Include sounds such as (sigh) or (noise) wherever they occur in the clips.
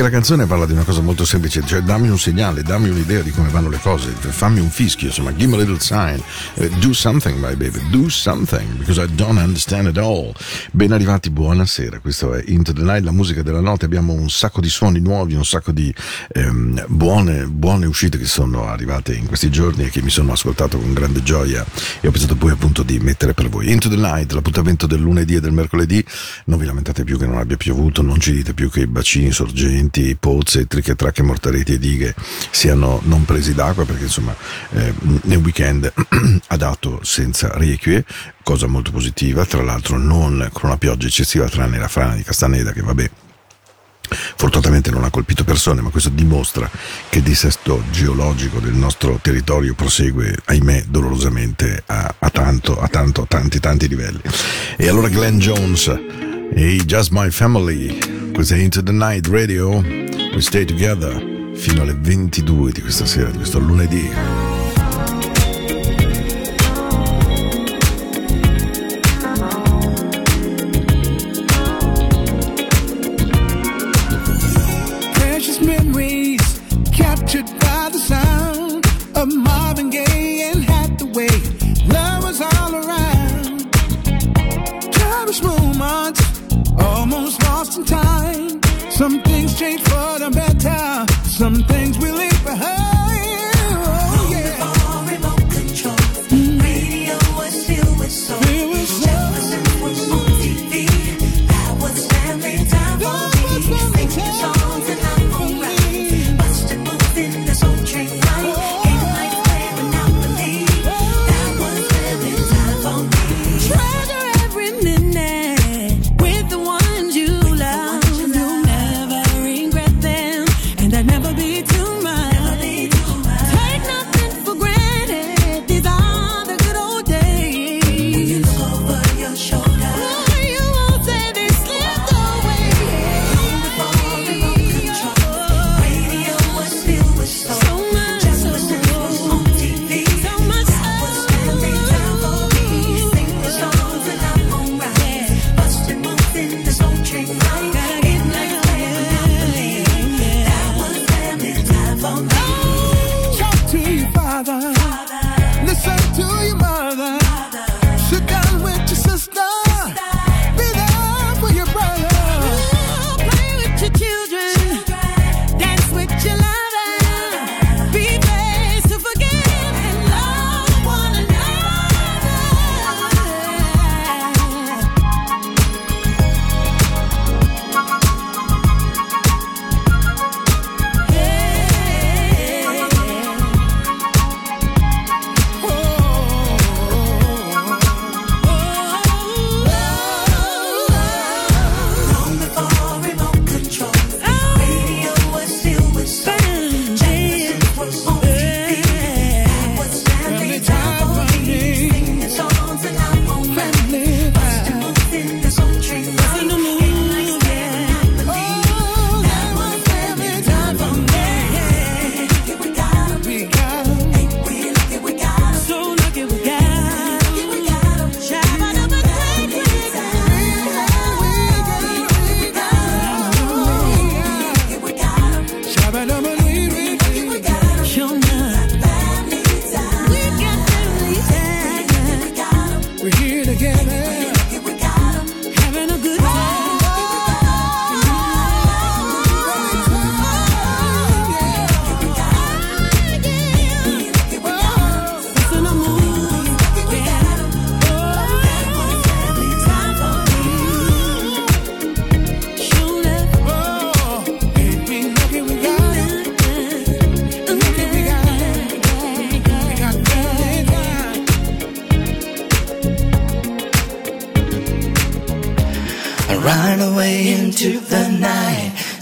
perché la canzone parla di una cosa molto semplice, cioè dammi un segnale, dammi un'idea di come vanno le cose, fammi un fischio, insomma, give me a little sign, Eh, do something my baby, do something, because I don't understand it all. Ben arrivati, buonasera, questo è Into the Night, la musica della notte, abbiamo un sacco di suoni nuovi, un sacco di ehm, buone, buone uscite che sono arrivate in questi giorni e che mi sono ascoltato con grande gioia e ho pensato poi appunto di mettere per voi. Into the Night, l'appuntamento del lunedì e del mercoledì, non vi lamentate più che non abbia piovuto, non ci dite più che i bacini sorgenti, pozze, triche, tracche, mortaretti e dighe siano non presi d'acqua perché insomma eh, nel weekend (clears throat) ha dato senza requie, cosa molto positiva, tra l'altro non con una pioggia eccessiva tranne la frana di Castaneda che vabbè Fortunatamente non ha colpito persone, ma questo dimostra che il dissesto geologico del nostro territorio prosegue, ahimè, dolorosamente a, a tanto, a tanto, a tanti, tanti livelli. E allora Glenn Jones e Just My Family, questa è Into the Night Radio, we stay together fino alle 22 di questa sera, di questo lunedì. Some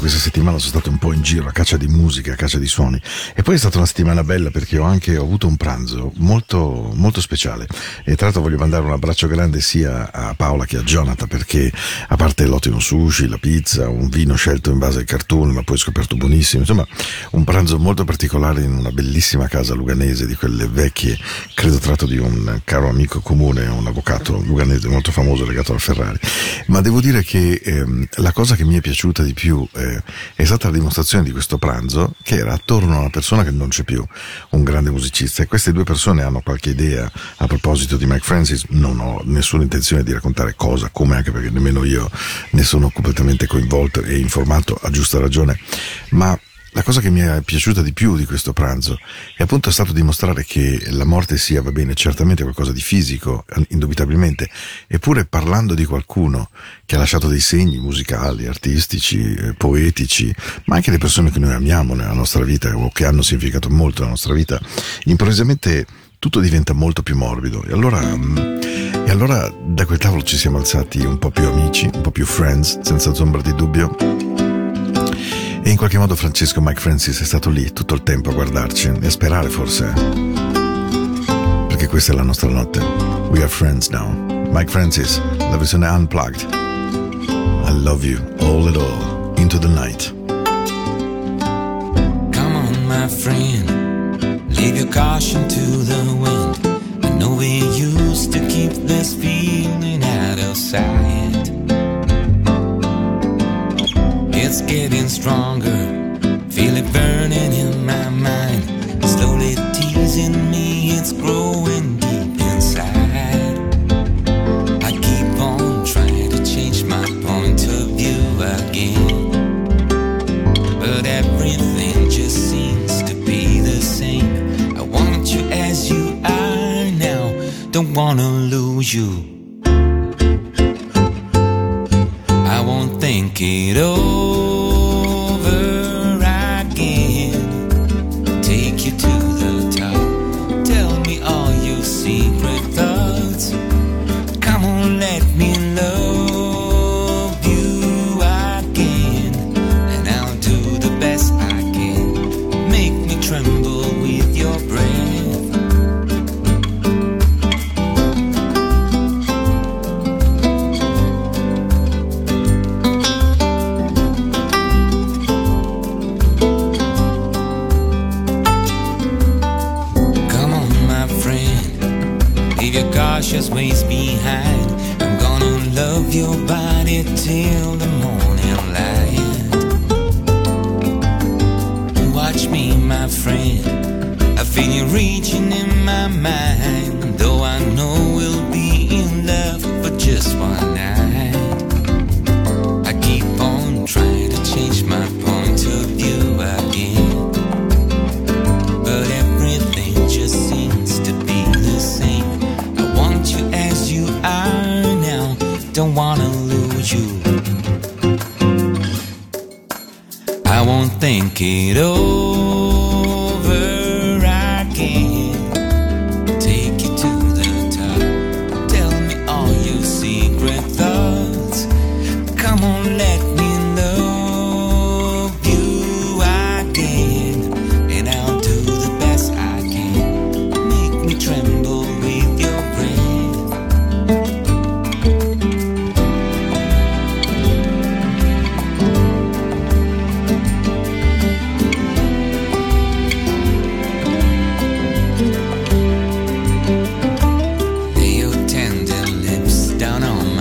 Questa settimana sono stato un po' in giro a caccia di musica, a caccia di suoni e poi è stata una settimana bella perché ho anche ho avuto un pranzo molto, molto speciale e tra l'altro voglio mandare un abbraccio grande sia a Paola che a Jonathan perché a parte l'ottimo sushi, la pizza, un vino scelto in base ai cartoon ma poi scoperto buonissimo, insomma un pranzo molto particolare in una bellissima casa luganese di quelle vecchie, credo tratto di un caro amico comune, un avvocato luganese molto famoso legato al Ferrari. Ma devo dire che ehm, la cosa che mi è piaciuta di più eh, è stata la dimostrazione di questo pranzo che era attorno a una persona che non c'è più, un grande musicista. E queste due persone hanno qualche idea a proposito di Mike Francis. Non ho nessuna intenzione di raccontare cosa, come anche perché nemmeno io ne sono completamente coinvolto e informato a giusta ragione. Ma la cosa che mi è piaciuta di più di questo pranzo è appunto stato dimostrare che la morte sia, va bene, certamente qualcosa di fisico, indubitabilmente, eppure parlando di qualcuno che ha lasciato dei segni musicali, artistici, eh, poetici, ma anche le persone che noi amiamo nella nostra vita o che hanno significato molto nella nostra vita, improvvisamente tutto diventa molto più morbido. E allora, mm, e allora da quel tavolo ci siamo alzati un po' più amici, un po' più friends, senza ombra di dubbio. E in qualche modo Francesco Mike Francis è stato lì tutto il tempo a guardarci e a sperare forse. Perché questa è la nostra notte. We are friends now. Mike Francis, la versione unplugged. I love you all and all. Into the night. Come on, my friend, leave your caution to the wind. I know we used to keep this feeling out of sight. It's getting stronger, feel it burning in my mind. Slowly teasing me, it's growing deep inside. I keep on trying to change my point of view again. But everything just seems to be the same. I want you as you are now, don't wanna lose you. I won't think it over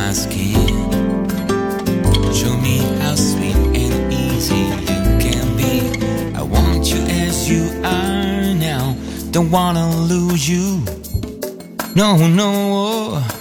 my. Show me how sweet and easy you can be. I want you as you are now. Don't wanna lose you. No, no. Oh.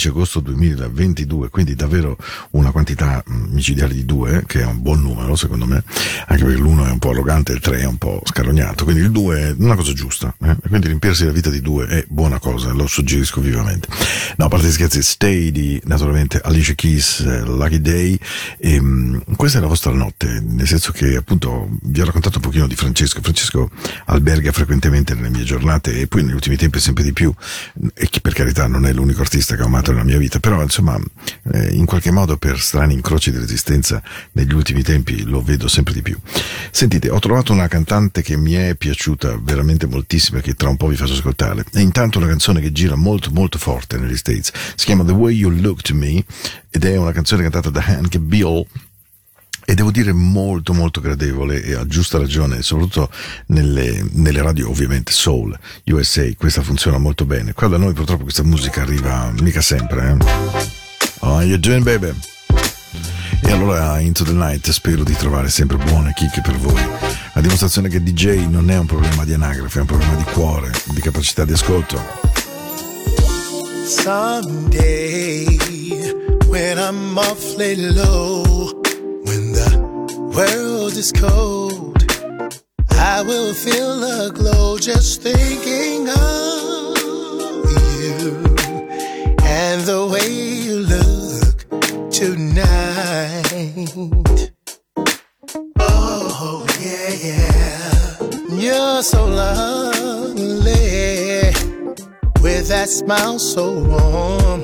16 agosto 2022, quindi davvero una quantità micidiale di due, che è un buon numero secondo me, anche perché l'uno è un po' arrogante, il 3 è un po' scarognato, quindi il 2 è una cosa giusta, eh? quindi riempirsi la vita di due è buona cosa, lo suggerisco vivamente. No, a parte scherzi, Stay di naturalmente Alicia Keys, eh, Lucky Day, e, mm, questa è la vostra notte, nel senso che appunto vi ho raccontato un pochino di Francesco. Francesco alberga frequentemente nelle mie giornate e poi negli ultimi tempi sempre di più, e che per carità non è l'unico artista che ho amato nella mia vita, però insomma eh, in qualche modo per strani incroci di resistenza negli ultimi tempi lo vedo sempre di più. Sentite, ho trovato una cantante che mi è piaciuta veramente moltissimo e che tra un po' vi faccio ascoltare. E intanto una canzone che gira molto molto forte negli States. Si chiama The Way You Look to Me ed è una canzone cantata da Hank Bill e devo dire molto molto gradevole e a giusta ragione, soprattutto nelle, nelle radio ovviamente Soul, USA, questa funziona molto bene. Qua da noi purtroppo questa musica arriva mica sempre. Eh? How you doing baby? E allora Into the Night spero di trovare sempre buone chicche per voi. A dimostrazione che DJ non è un problema di anagrafe, è un problema di cuore, di capacità di ascolto. Someday, when I'm awfully low, when the world is cold, I will feel a glow just thinking of you and the way you look tonight. Oh, yeah, yeah. You're so lovely with that smile so warm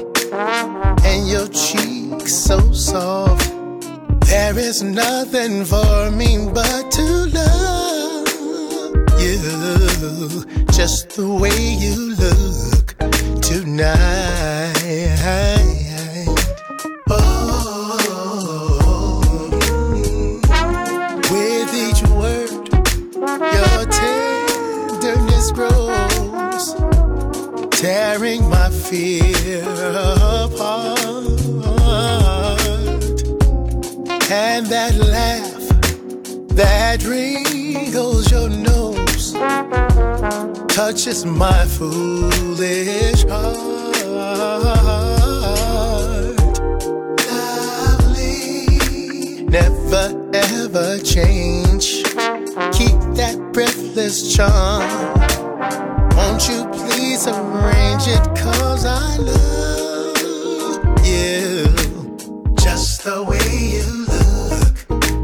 and your cheeks so soft. There is nothing for me but to love you just the way you look tonight. Fear apart. And that laugh that wrinkles your nose touches my foolish heart. Lovely, never ever change. Keep that breathless charm. Won't you please arrange it? Cause I love you just the way you look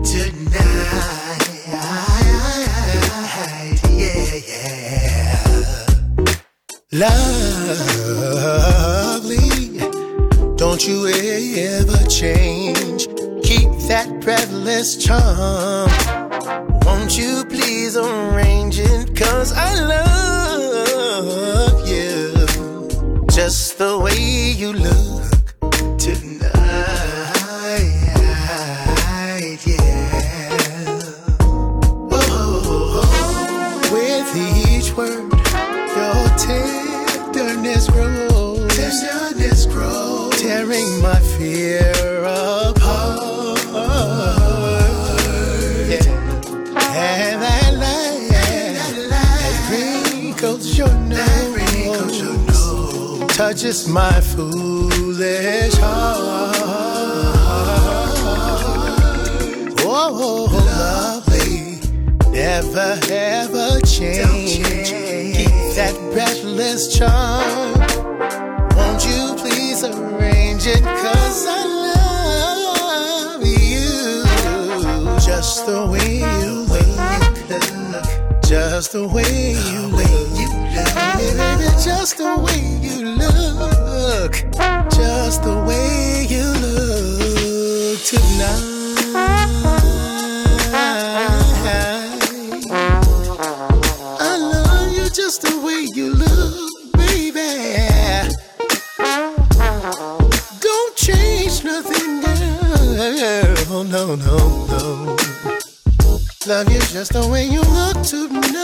tonight. Yeah, yeah. Lovely, don't you ever change. Keep that breathless charm. The way you look nose, my foolish heart. Oh, oh, oh, oh. lovely, never ever change. Keep that breathless charm. Won't you please arrange it? Cause I love you just the way you look. Just the way you look. Baby, just the way look. Just the way you look tonight. I love you just the way you look, baby. Don't change nothing, girl. Oh, no, no, no. Love you just the way you look tonight.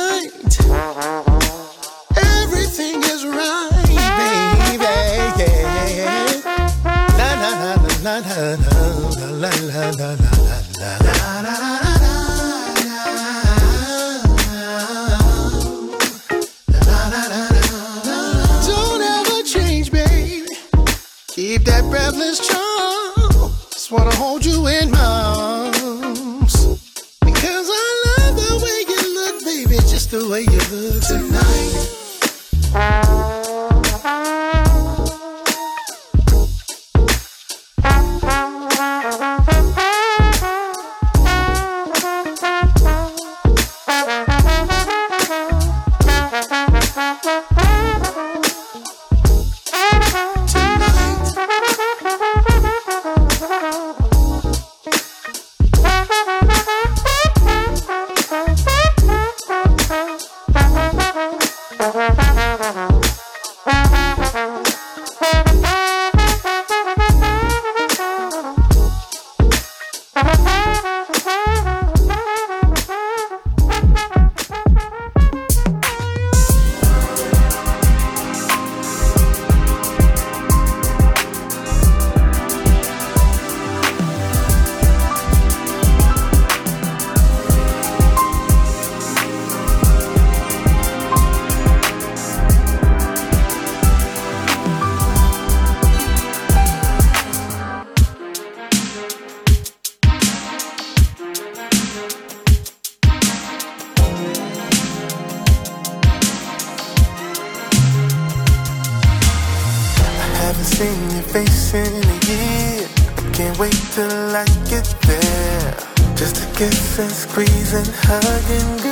Kissing, squeezing, hugging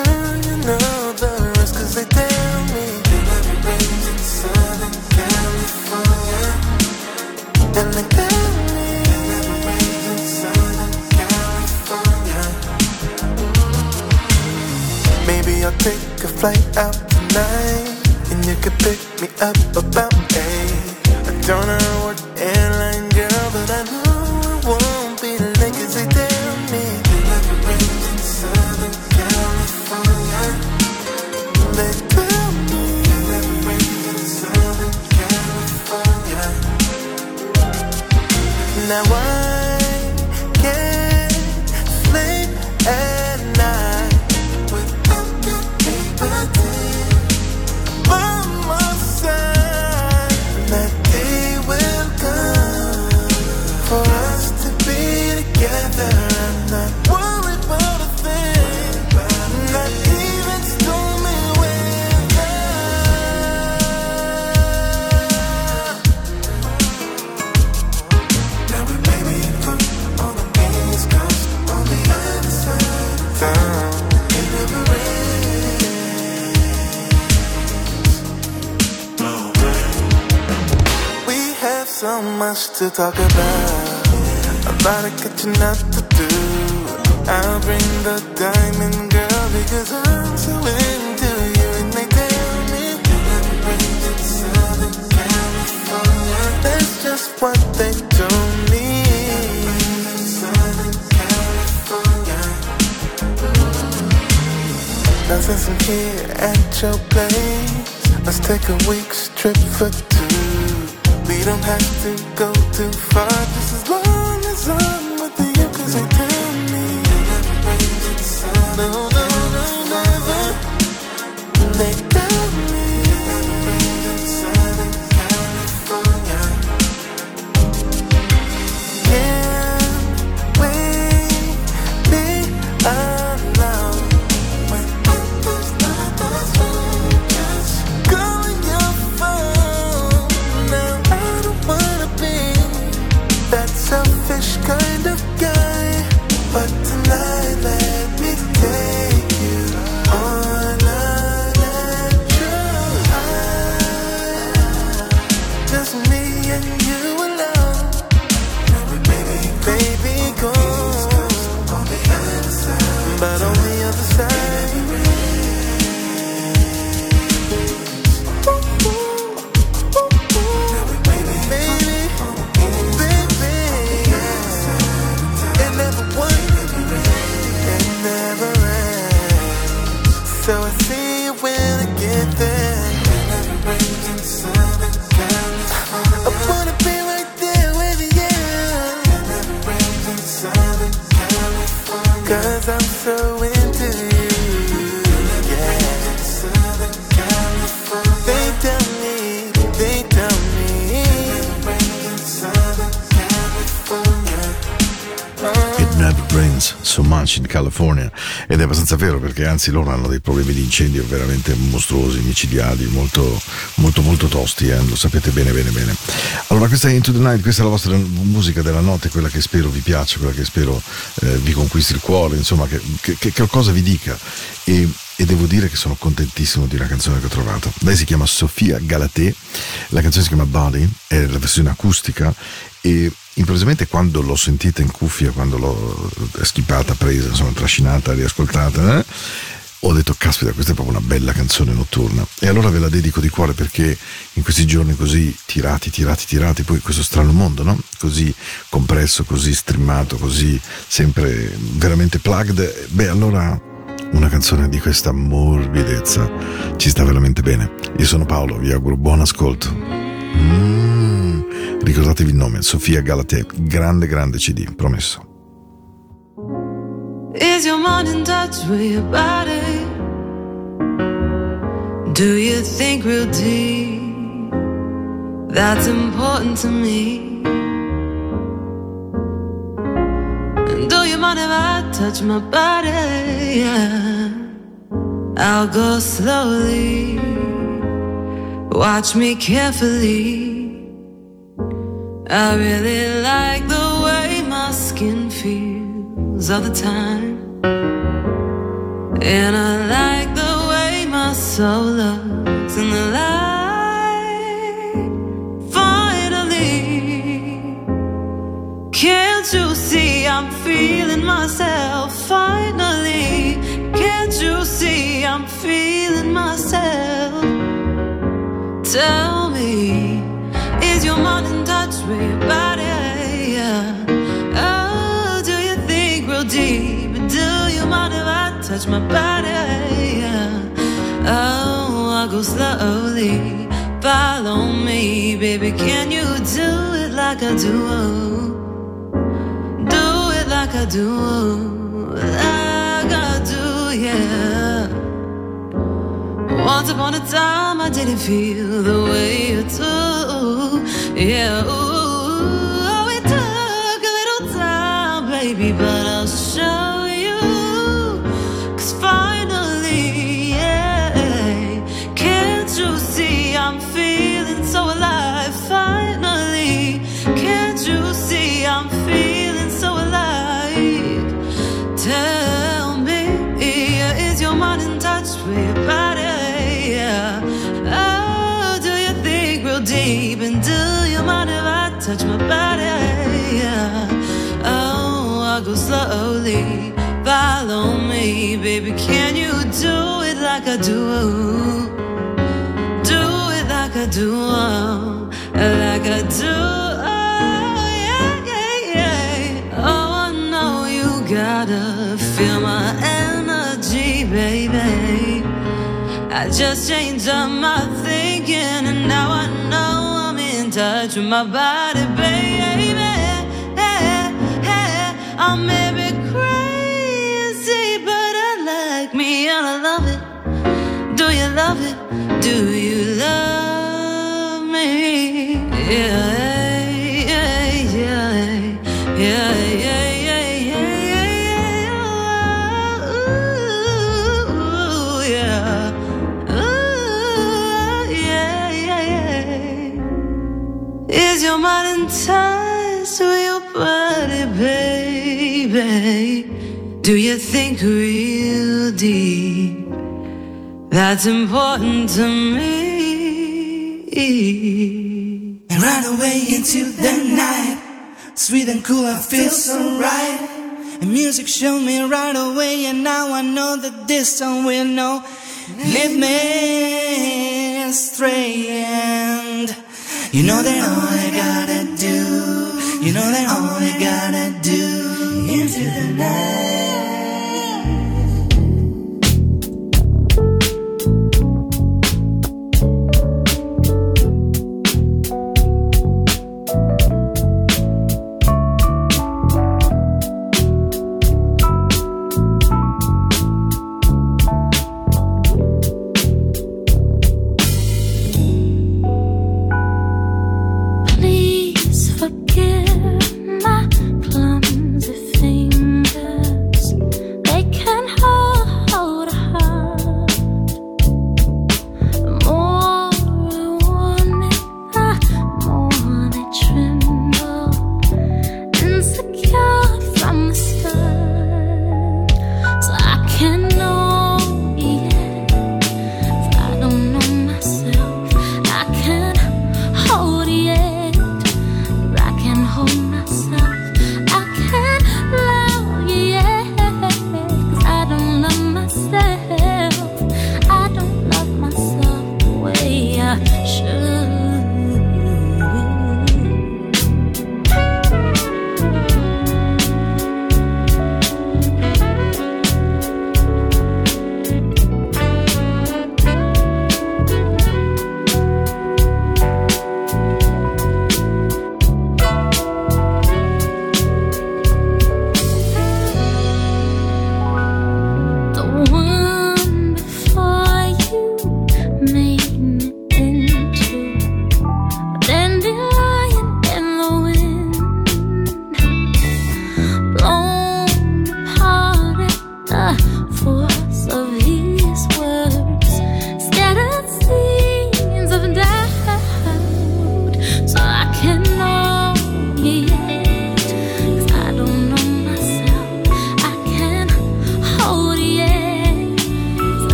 do. I'll bring the diamond girl because I'm so into you. And they tell me Southern California. That's just what they told me. Southern California. Now since I'm here at your place, let's take a week's trip for two. We don't have to go too far, so much in California ed è abbastanza vero perché anzi loro hanno dei problemi di incendio veramente mostruosi, micidiali, molto molto molto tosti, eh, lo sapete bene bene bene. Allora questa è Into the Night, questa è la vostra musica della notte, quella che spero vi piaccia, quella che spero eh, vi conquisti il cuore, insomma che, che, che qualcosa vi dica e e devo dire che sono contentissimo di una canzone che ho trovato. Lei si chiama Sofia Galatè, la canzone si chiama Body, è la versione acustica e improvvisamente quando l'ho sentita in cuffia, quando l'ho schipata, presa, insomma trascinata, riascoltata, eh, ho detto caspita questa è proprio una bella canzone notturna e allora ve la dedico di cuore perché in questi giorni così tirati, tirati, tirati, poi questo strano mondo, no? Così compresso, così streamato, così sempre veramente plugged, beh allora una canzone di questa morbidezza ci sta veramente bene. Io sono Paolo, vi auguro buon ascolto. Mm, ricordatevi il nome, Sofia Galatè, grande grande CD, promesso. Is your mind in touch with your body? Do you think real deep? That's important to me. And do you mind if I touch my body? Yeah. I'll go slowly. Watch me carefully. I really like the way my skin feels all the time. And I like the way my soul looks in the light. Finally, can't you see I'm feeling myself? Finally, can't you see I'm feeling myself? Tell me, in touch with your body? Yeah. Oh, do you think real deep? Do you mind if I touch my body? Oh, I go slowly. Follow me, baby. Can you do it like I do? Do it like I do. Like I do, yeah. Once upon a time, I didn't feel the way you do. Yeah, ooh, baby. Can you do it like I do? Do it like I do, oh, like I do. Oh, yeah, yeah. Oh, I know you gotta feel my energy, baby. I just changed up my thinking, and now I know I'm in touch with my body, baby. I may be crazy, I love it. Do you love it? Do you love me? Yeah, yeah, yeah, yeah, yeah. Is your mind in touch with your body, baby? Do you think real deep? That's important to me. And right away into the night, sweet and cool, I feel so right. And music showed me right away, and now I know that this song will know. Lead me astray, and you know that all I gotta do, you know that all I gotta do into the night.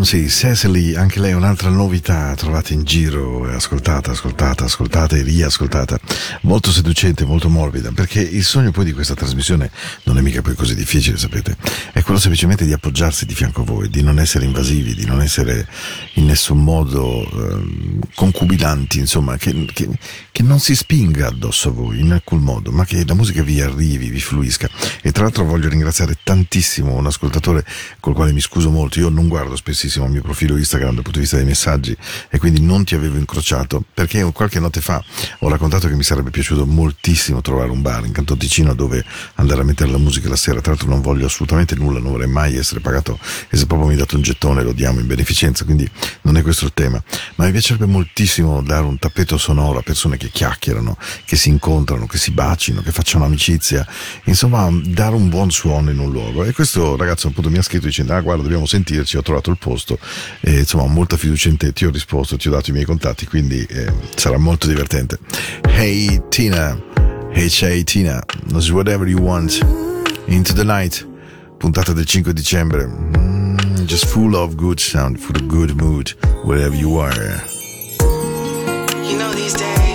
Clumsy. Cecily, anche lei è un'altra novità trovata in giro, e ascoltata, ascoltata, ascoltata e riascoltata. Molto seducente, molto morbida, perché il sogno poi di questa trasmissione non è mica poi così difficile, sapete? È quello semplicemente di appoggiarsi di fianco a voi, di non essere invasivi, di non essere in nessun modo ehm, concubilanti, insomma, che, che- che non si spinga addosso a voi in alcun modo, ma che la musica vi arrivi, vi fluisca. E tra l'altro voglio ringraziare tantissimo un ascoltatore col quale mi scuso molto. Io non guardo spessissimo il mio profilo Instagram dal punto di vista dei messaggi e quindi non ti avevo incrociato perché qualche notte fa ho raccontato che mi sarebbe piaciuto moltissimo trovare un bar in Canton Ticino dove andare a mettere la musica la sera. Tra l'altro non voglio assolutamente nulla, non vorrei mai essere pagato e se proprio mi date un gettone lo diamo in beneficenza, quindi non è questo il tema. Ma mi piacerebbe moltissimo dare un tappeto sonoro a persone che chiacchierano, che si incontrano, che si bacino, che facciano amicizia, insomma dare un buon suono in un luogo. E questo ragazzo appunto mi ha scritto dicendo ah guarda dobbiamo sentirci, ho trovato il posto e insomma ho molta fiducia in te, ti ho risposto, ti ho dato i miei contatti, quindi eh, sarà molto divertente. Hey Tina, hey hey Tina, whatever you want, into the night, puntata del 5 dicembre, Mm, just full of good sound, for the good mood, wherever you are. You know, these days,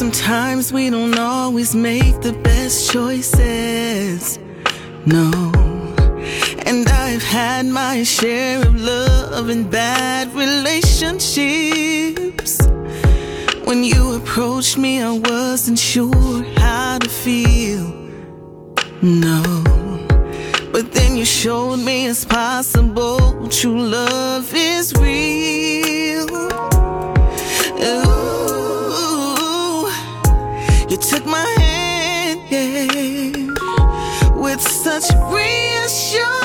sometimes we don't always make the best choices. No. And I've had my share of love and bad relationships. When you approached me, I wasn't sure how to feel. No. But then you showed me it's possible. True love is real. Took my hand, yeah, with such reassurance.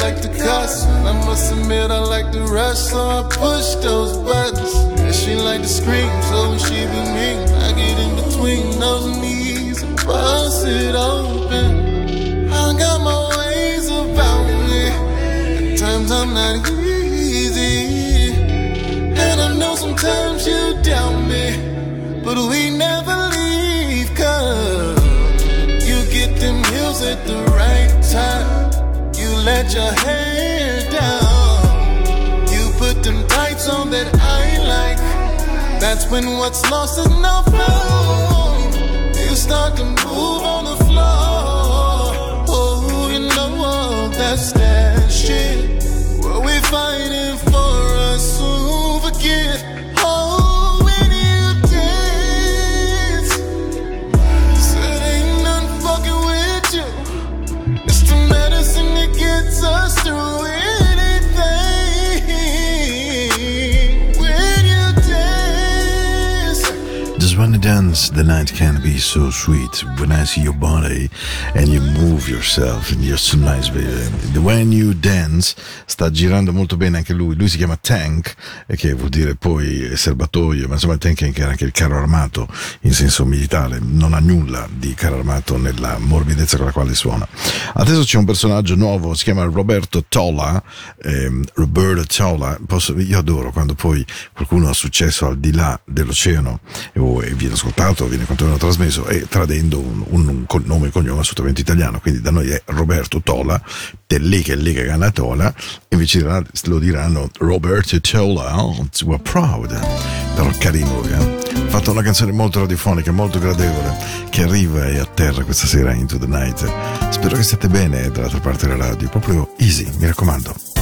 Like the cuss. And I must admit I like the rush, so I push those buttons. And she like to scream, so when she be mean, I get in between those knees and bust it open. I got my ways about me. At times I'm not easy. And I know sometimes you doubt me. But we never leave, cause you get them heels at the right time. Let your hair down. You put them tights on that I like. That's when what's lost is not found. You start to move on the floor. Oh, you know that's that shit. What we fighting for us soon the night can be so sweet. When I see your body and you move yourself, and you're so nice, baby. When you dance sta girando molto bene anche lui. Lui si chiama Tank, eh, che vuol dire poi serbatoio, ma insomma Tank è anche- il carro armato in senso militare. Non ha nulla di carro armato nella morbidezza con la quale suona. Adesso c'è un personaggio nuovo, si chiama Roberto Tola. ehm, Roberto Tola, posso- io adoro quando poi qualcuno ha successo al di là dell'oceano e, o- e viene ascoltato, viene quantomeno trasmesso e tradendo un, un, un nome e cognome assolutamente italiano. Quindi da noi è Roberto Tola, è lì che è lì che gana Tola, invece lo diranno Roberto Tola, oh, we're proud. Però carino lui, eh. Fatto una canzone molto radiofonica, molto gradevole, che arriva e atterra questa sera into the night. Spero che stiate bene dall'altra parte della radio, proprio easy, mi raccomando.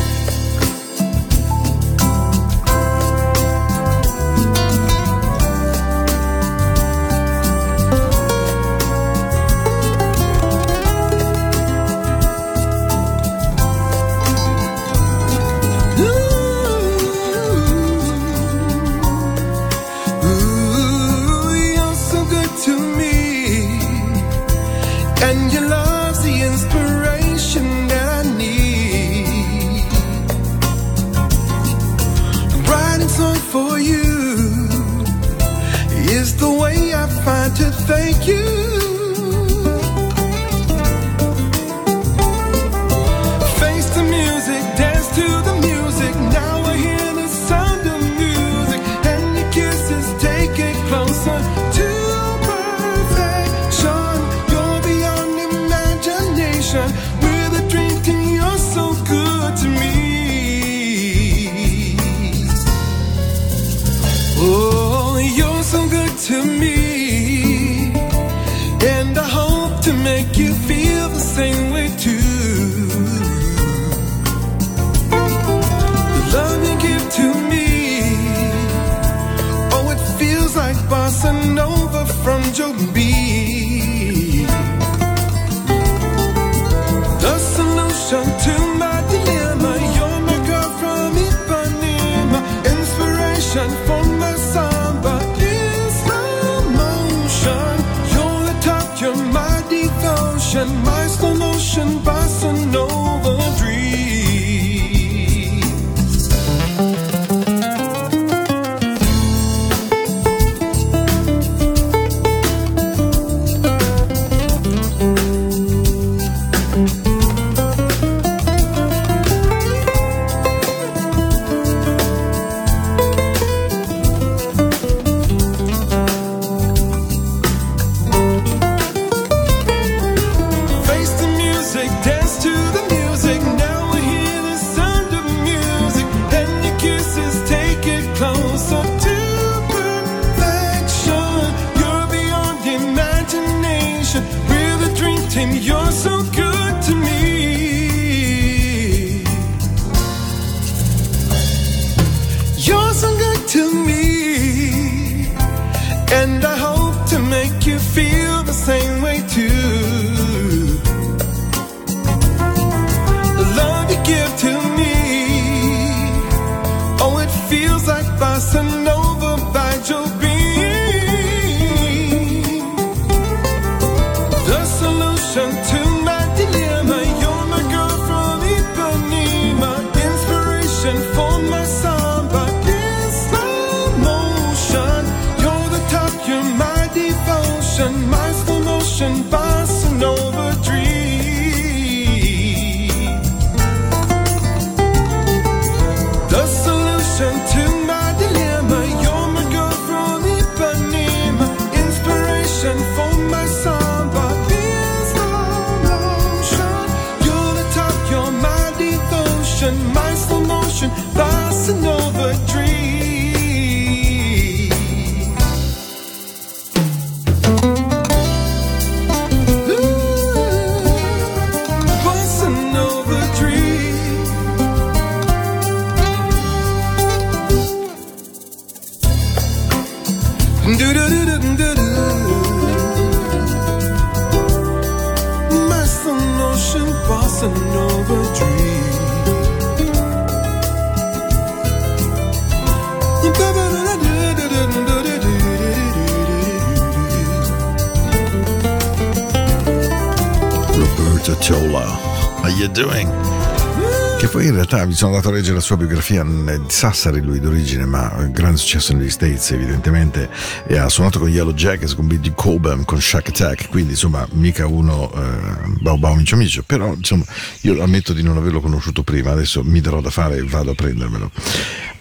Sono andato a leggere la sua biografia di Sassari, lui d'origine, ma eh, grande successo negli States evidentemente, e ha suonato con Yellow Jackets, con Billy Cobham, con Shack Attack, quindi insomma mica uno eh, bau bau micio micio, però insomma io ammetto di non averlo conosciuto prima, adesso mi darò da fare e vado a prendermelo.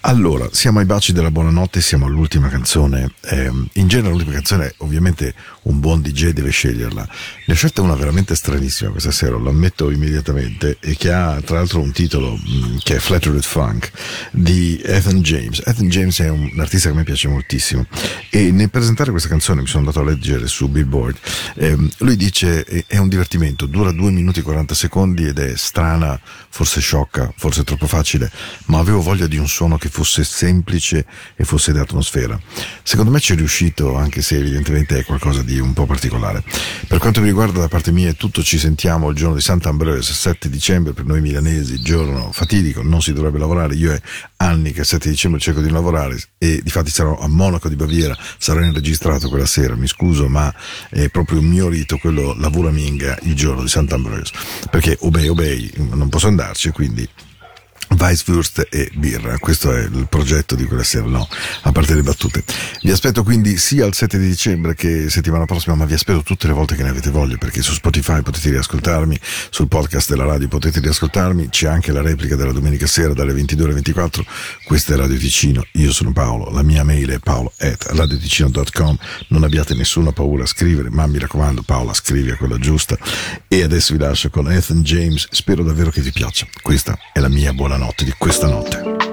Allora, siamo ai baci della buonanotte, siamo all'ultima canzone. Ehm, in genere l'ultima canzone, ovviamente un buon DJ deve sceglierla. Ne ho scelta una veramente stranissima questa sera, lo ammetto immediatamente, e che ha tra l'altro un titolo mh, che è Flattered Funk di Ethan James. Ethan James è un, un artista che a me piace moltissimo e nel presentare questa canzone mi sono andato a leggere su Billboard. ehm, lui dice è un divertimento, dura 2 minuti e 40 secondi ed è strana, forse sciocca, forse troppo facile, ma avevo voglia di un suono che fosse semplice e fosse d'atmosfera. Secondo me ci è riuscito, anche se evidentemente è qualcosa di un po' particolare. Per quanto mi riguarda, da parte mia è tutto, ci sentiamo il giorno di Sant'Ambrose, 7 dicembre, per noi milanesi, giorno fatidico, non si dovrebbe lavorare. Io è anni che il 7 dicembre cerco di lavorare e difatti sarò a Monaco di Baviera, sarò inregistrato quella sera, mi scuso, ma è proprio un mio rito quello lavora minga il giorno di Sant'Ambrose, perché obei obei, non posso andarci, quindi Weisswurst e birra, questo è il progetto di quella sera, no, a parte le battute. Vi aspetto quindi sia il 7 di dicembre che settimana prossima, ma vi aspetto tutte le volte che ne avete voglia, perché su Spotify potete riascoltarmi, sul podcast della radio potete riascoltarmi, c'è anche la replica della domenica sera dalle 22 alle 24, questa è Radio Ticino, io sono Paolo, la mia mail è paolo at radioticino.com, non abbiate nessuna paura a scrivere, ma mi raccomando Paola scrivi a quella giusta, e adesso vi lascio con Ethan James, spero davvero che vi piaccia, questa è la mia buona notte di questa notte.